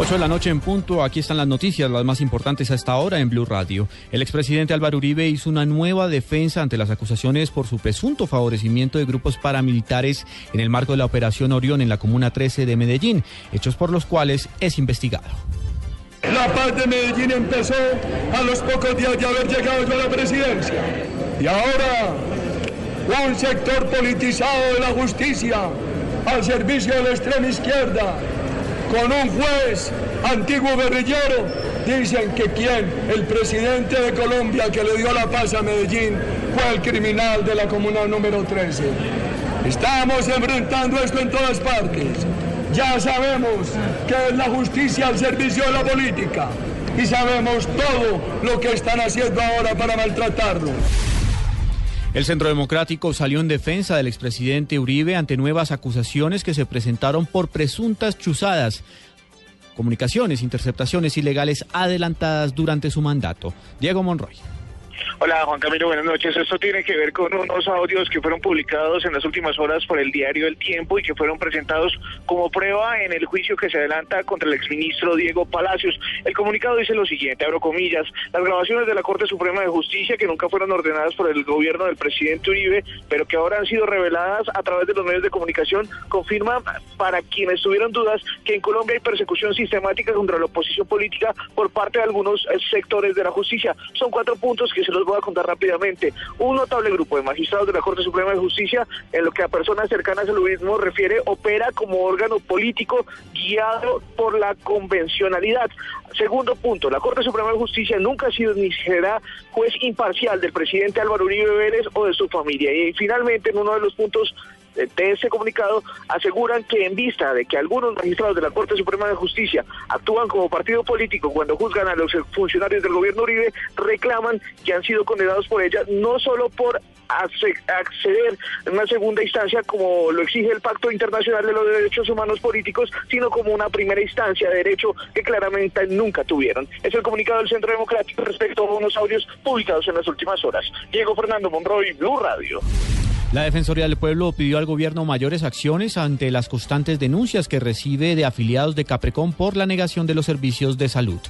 8 de la noche en punto, aquí están las noticias, las más importantes a esta hora en Blue Radio. El expresidente Álvaro Uribe hizo una nueva defensa ante las acusaciones por su presunto favorecimiento de grupos paramilitares en el marco de la Operación Orión en la Comuna 13 de Medellín, hechos por los cuales es investigado. La paz de Medellín empezó a los pocos días de haber llegado yo a la presidencia. Y ahora un sector politizado de la justicia al servicio de la extrema izquierda, con un juez antiguo guerrillero, dicen que quien, el presidente de Colombia que le dio la paz a Medellín, fue el criminal de la comuna número 13. Estamos enfrentando esto en todas partes. Ya sabemos que es la justicia al servicio de la política y sabemos todo lo que están haciendo ahora para maltratarlo. El Centro Democrático salió en defensa del expresidente Uribe ante nuevas acusaciones que se presentaron por presuntas chuzadas, comunicaciones, interceptaciones ilegales adelantadas durante su mandato. Diego Monroy. Hola Juan Camilo, buenas noches. Esto tiene que ver con unos audios que fueron publicados en las últimas horas por el diario El Tiempo y que fueron presentados como prueba en el juicio que se adelanta contra el exministro Diego Palacios. El comunicado dice lo siguiente, abro comillas, las grabaciones de la Corte Suprema de Justicia que nunca fueron ordenadas por el gobierno del presidente Uribe, pero que ahora han sido reveladas a través de los medios de comunicación, confirman para quienes tuvieron dudas que en Colombia hay persecución sistemática contra la oposición política por parte de algunos eh, sectores de la justicia. Son cuatro puntos que se los voy a contar rápidamente. Un notable grupo de magistrados de la Corte Suprema de Justicia, en lo que a personas cercanas al mismo refiere, opera como órgano político guiado por la convencionalidad. Segundo punto, la Corte Suprema de Justicia nunca ha sido ni será juez imparcial del presidente Álvaro Uribe Vélez o de su familia. Y finalmente, en uno de los puntos de ese comunicado aseguran que en vista de que algunos magistrados de la Corte Suprema de Justicia actúan como partido político cuando juzgan a los funcionarios del gobierno Uribe, reclaman que han sido condenados por ella no solo por acceder en una segunda instancia como lo exige el Pacto Internacional de los Derechos Humanos Políticos, sino como una primera instancia de derecho que claramente nunca tuvieron. Es el comunicado del Centro Democrático respecto a unos audios publicados en las últimas horas. Diego Fernando Monroy, Blue Radio. La Defensoría del Pueblo pidió al gobierno mayores acciones ante las constantes denuncias que recibe de afiliados de Caprecón por la negación de los servicios de salud.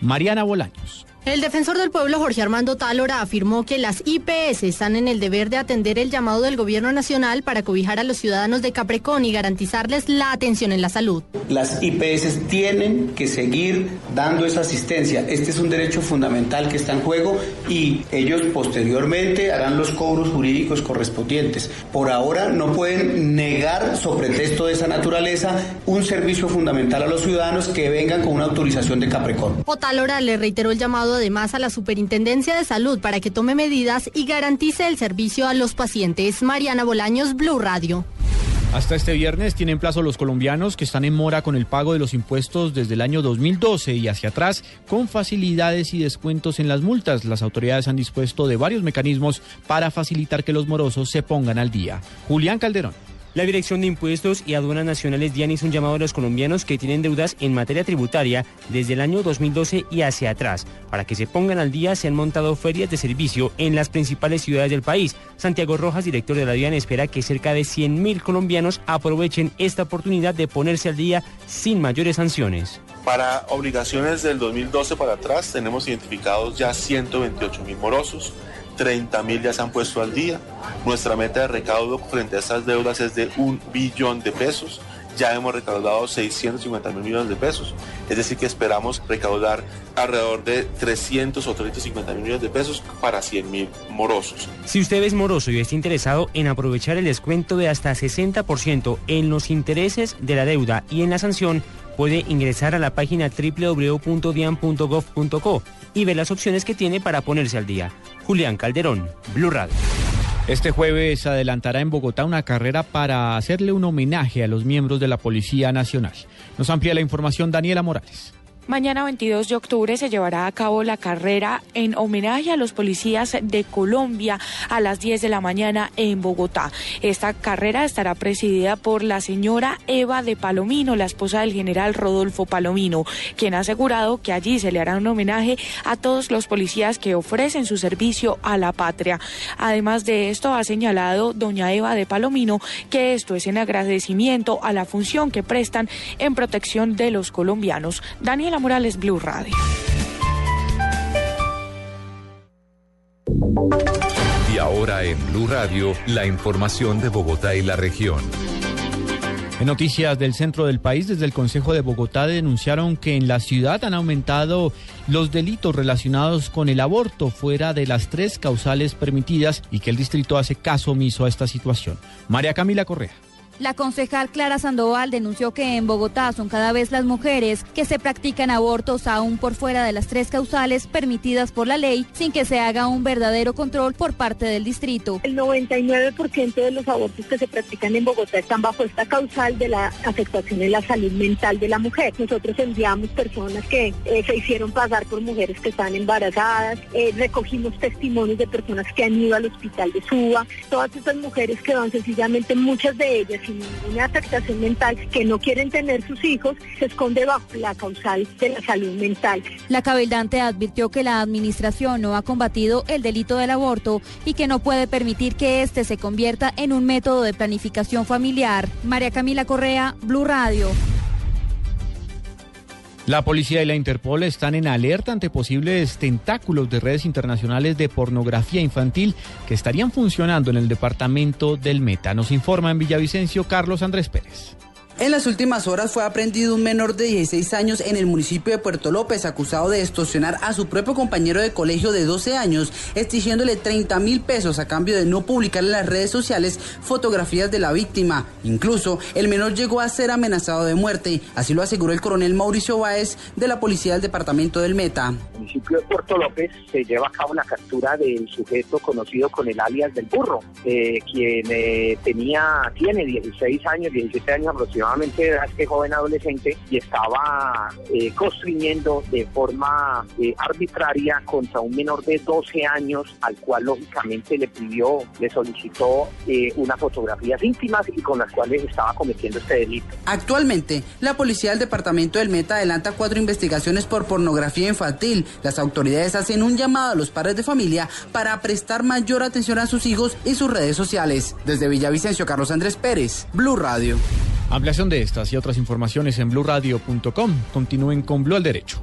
Mariana Bolaños. El defensor del pueblo Jorge Armando Tálora afirmó que las IPS están en el deber de atender el llamado del gobierno nacional para cobijar a los ciudadanos de Caprecón y garantizarles la atención en la salud. Las IPS tienen que seguir dando esa asistencia. Este es un derecho fundamental que está en juego y ellos posteriormente harán los cobros jurídicos correspondientes. Por ahora no pueden negar, sobre texto de esa naturaleza, un servicio fundamental a los ciudadanos que vengan con una autorización de Caprecón. Otálora le reiteró el llamado además a la Superintendencia de Salud para que tome medidas y garantice el servicio a los pacientes. Mariana Bolaños, Blue Radio. Hasta este viernes tienen plazo los colombianos que están en mora con el pago de los impuestos desde el año 2012 y hacia atrás con facilidades y descuentos en las multas. Las autoridades han dispuesto de varios mecanismos para facilitar que los morosos se pongan al día. Julián Calderón. La Dirección de Impuestos y Aduanas Nacionales DIAN hizo un llamado a los colombianos que tienen deudas en materia tributaria desde el año 2012 y hacia atrás. Para que se pongan al día, se han montado ferias de servicio en las principales ciudades del país. Santiago Rojas, director de la DIAN, espera que cerca de 100.000 colombianos aprovechen esta oportunidad de ponerse al día sin mayores sanciones. Para obligaciones del 2012 para atrás, tenemos identificados ya 128 mil morosos. 30 mil ya se han puesto al día. Nuestra meta de recaudo frente a estas deudas es de un billón de pesos. Ya hemos recaudado 650 mil millones de pesos. Es decir, que esperamos recaudar alrededor de 300 o 350 mil millones de pesos para 100 mil morosos. Si usted es moroso y está interesado en aprovechar el descuento de hasta 60% en los intereses de la deuda y en la sanción, puede ingresar a la página www.dian.gov.co y ver las opciones que tiene para ponerse al día. Julián Calderón, Blue Radio. Este jueves adelantará en Bogotá una carrera para hacerle un homenaje a los miembros de la Policía Nacional. Nos amplía la información Daniela Morales. Mañana 22 de octubre se llevará a cabo la carrera en homenaje a los policías de Colombia a las 10 de la mañana en Bogotá. Esta carrera estará presidida por la señora Eva de Palomino, la esposa del general Rodolfo Palomino, quien ha asegurado que allí se le hará un homenaje a todos los policías que ofrecen su servicio a la patria. Además de esto, ha señalado doña Eva de Palomino que esto es en agradecimiento a la función que prestan en protección de los colombianos. Daniela Morales, Blue Radio. Y ahora en Blue Radio, la información de Bogotá y la región. En noticias del centro del país, desde el Consejo de Bogotá denunciaron que en la ciudad han aumentado los delitos relacionados con el aborto fuera de las tres causales permitidas y que el distrito hace caso omiso a esta situación. María Camila Correa. La concejal Clara Sandoval denunció que en Bogotá son cada vez las mujeres que se practican abortos aún por fuera de las tres causales permitidas por la ley sin que se haga un verdadero control por parte del distrito. El 99% de los abortos que se practican en Bogotá están bajo esta causal de la afectación en la salud mental de la mujer. Nosotros enviamos personas que eh, se hicieron pasar por mujeres que están embarazadas, eh, recogimos testimonios de personas que han ido al hospital de Suba, todas estas mujeres que van sencillamente, muchas de ellas sin ninguna afectación mental, que no quieren tener sus hijos, se esconde bajo la causal de la salud mental. La cabildante advirtió que la administración no ha combatido el delito del aborto y que no puede permitir que este se convierta en un método de planificación familiar. María Camila Correa, Blue Radio. La policía y la Interpol están en alerta ante posibles tentáculos de redes internacionales de pornografía infantil que estarían funcionando en el departamento del Meta. Nos informa en Villavicencio Carlos Andrés Pérez. En las últimas horas fue aprendido un menor de 16 años en el municipio de Puerto López acusado de extorsionar a su propio compañero de colegio de 12 años, exigiéndole 30 mil pesos a cambio de no publicar en las redes sociales fotografías de la víctima. Incluso el menor llegó a ser amenazado de muerte, así lo aseguró el coronel Mauricio Báez de la policía del departamento del Meta. Municipio de Puerto López se lleva a cabo la captura del sujeto conocido con el alias del burro, eh, quien eh, tenía, tiene 16 años, 17 años aproximadamente de este joven adolescente y estaba eh, construyendo de forma eh, arbitraria contra un menor de 12 años al cual lógicamente le pidió, le solicitó unas fotografías íntimas y con las cuales estaba cometiendo este delito. Actualmente, la policía del departamento del Meta adelanta cuatro investigaciones por pornografía infantil. Las autoridades hacen un llamado a los padres de familia para prestar mayor atención a sus hijos y sus redes sociales. Desde Villavicencio, Carlos Andrés Pérez, Blue Radio. Ampliación de estas y otras informaciones en blurradio.com. Continúen con Blue al Derecho.